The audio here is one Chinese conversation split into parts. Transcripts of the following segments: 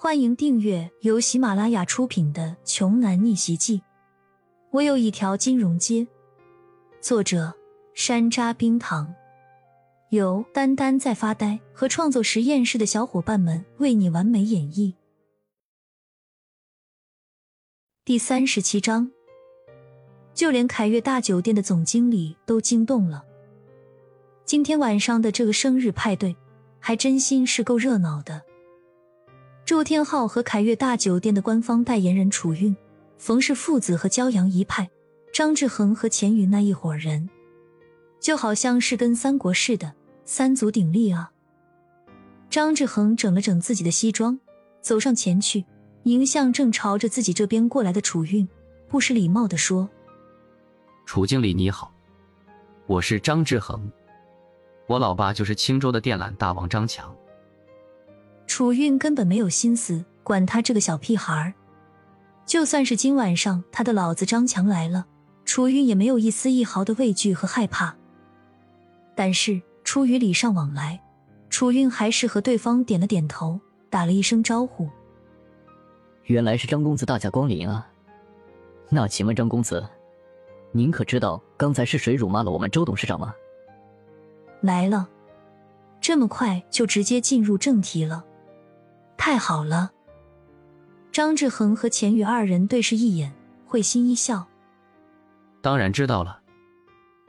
欢迎订阅由喜马拉雅出品的《穷男逆袭记》。我有一条金融街。作者：山楂冰糖，由丹丹在发呆和创作实验室的小伙伴们为你完美演绎。第三十七章，就连凯悦大酒店的总经理都惊动了。今天晚上的这个生日派对，还真心是够热闹的。祝天浩和凯悦大酒店的官方代言人楚韵、冯氏父子和骄阳一派，张志恒和钱宇那一伙人，就好像是跟三国似的，三足鼎立啊！张志恒整了整自己的西装，走上前去，迎向正朝着自己这边过来的楚韵，不失礼貌的说：“楚经理你好，我是张志恒，我老爸就是青州的电缆大王张强。”楚韵根本没有心思管他这个小屁孩儿，就算是今晚上他的老子张强来了，楚韵也没有一丝一毫的畏惧和害怕。但是出于礼尚往来，楚韵还是和对方点了点头，打了一声招呼。原来是张公子大驾光临啊！那请问张公子，您可知道刚才是谁辱骂了我们周董事长吗？来了，这么快就直接进入正题了。太好了！张志恒和钱宇二人对视一眼，会心一笑。当然知道了，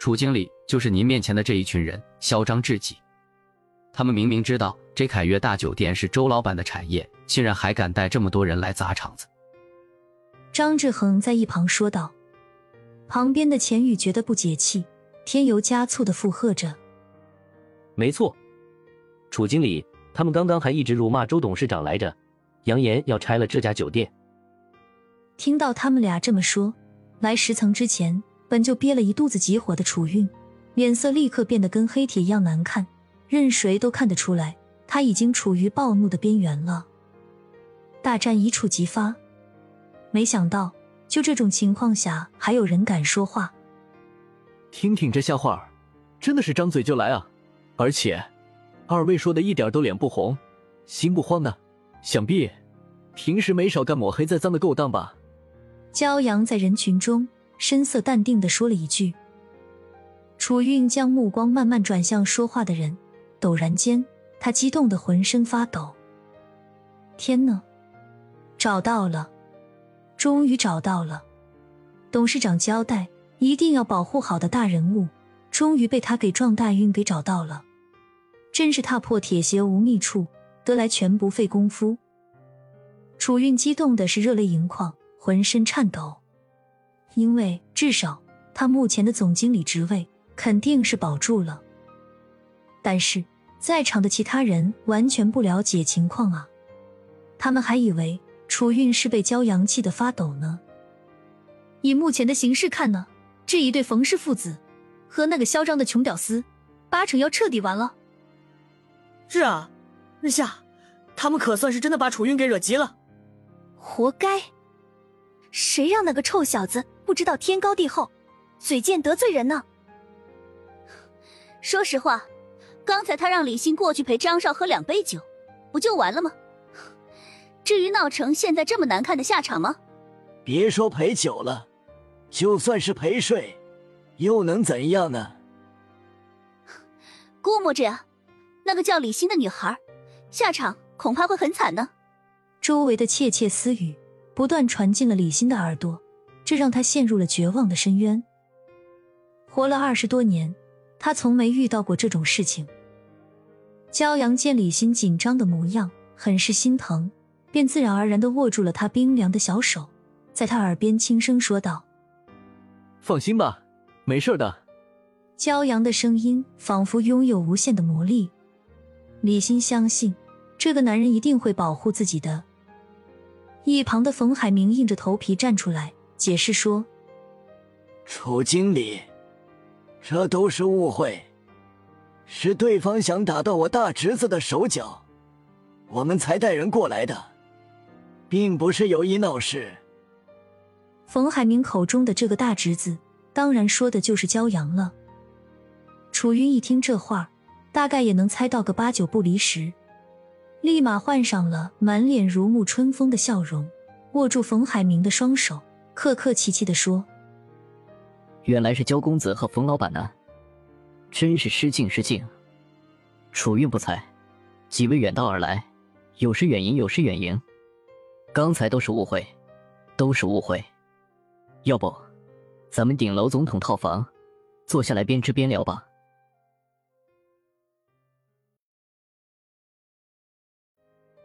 楚经理就是您面前的这一群人，嚣张至极。他们明明知道这凯悦大酒店是周老板的产业，竟然还敢带这么多人来砸场子。张志恒在一旁说道。旁边的钱宇觉得不解气，添油加醋的附和着：“没错，楚经理。”他们刚刚还一直辱骂周董事长来着，扬言要拆了这家酒店。听到他们俩这么说，来十层之前本就憋了一肚子急火的楚韵，脸色立刻变得跟黑铁一样难看，任谁都看得出来，他已经处于暴怒的边缘了。大战一触即发，没想到就这种情况下还有人敢说话。听听这笑话，真的是张嘴就来啊！而且。二位说的一点都脸不红，心不慌的，想必平时没少干抹黑在脏的勾当吧？骄阳在人群中神色淡定的说了一句。楚韵将目光慢慢转向说话的人，陡然间，他激动的浑身发抖。天呐，找到了，终于找到了！董事长交代一定要保护好的大人物，终于被他给撞大运给找到了。真是踏破铁鞋无觅处，得来全不费工夫。楚韵激动的是热泪盈眶，浑身颤抖，因为至少他目前的总经理职位肯定是保住了。但是在场的其他人完全不了解情况啊，他们还以为楚韵是被骄阳气的发抖呢。以目前的形势看呢，这一对冯氏父子和那个嚣张的穷屌丝，八成要彻底完了。是啊，日下，他们可算是真的把楚韵给惹急了。活该！谁让那个臭小子不知道天高地厚，嘴贱得罪人呢？说实话，刚才他让李欣过去陪张少喝两杯酒，不就完了吗？至于闹成现在这么难看的下场吗？别说陪酒了，就算是陪睡，又能怎样呢？估摸着呀。那个叫李欣的女孩，下场恐怕会很惨呢。周围的窃窃私语不断传进了李欣的耳朵，这让她陷入了绝望的深渊。活了二十多年，他从没遇到过这种事情。骄阳见李欣紧张的模样，很是心疼，便自然而然的握住了她冰凉的小手，在她耳边轻声说道：“放心吧，没事的。”骄阳的声音仿佛拥有无限的魔力。李欣相信，这个男人一定会保护自己的。一旁的冯海明硬着头皮站出来解释说：“楚经理，这都是误会，是对方想打断我大侄子的手脚，我们才带人过来的，并不是有意闹事。”冯海明口中的这个大侄子，当然说的就是骄阳了。楚云一听这话。大概也能猜到个八九不离十，立马换上了满脸如沐春风的笑容，握住冯海明的双手，客客气气的说：“原来是焦公子和冯老板呢，真是失敬失敬。楚运不才，几位远道而来，有失远迎，有失远迎。刚才都是误会，都是误会。要不，咱们顶楼总统套房，坐下来边吃边聊吧。”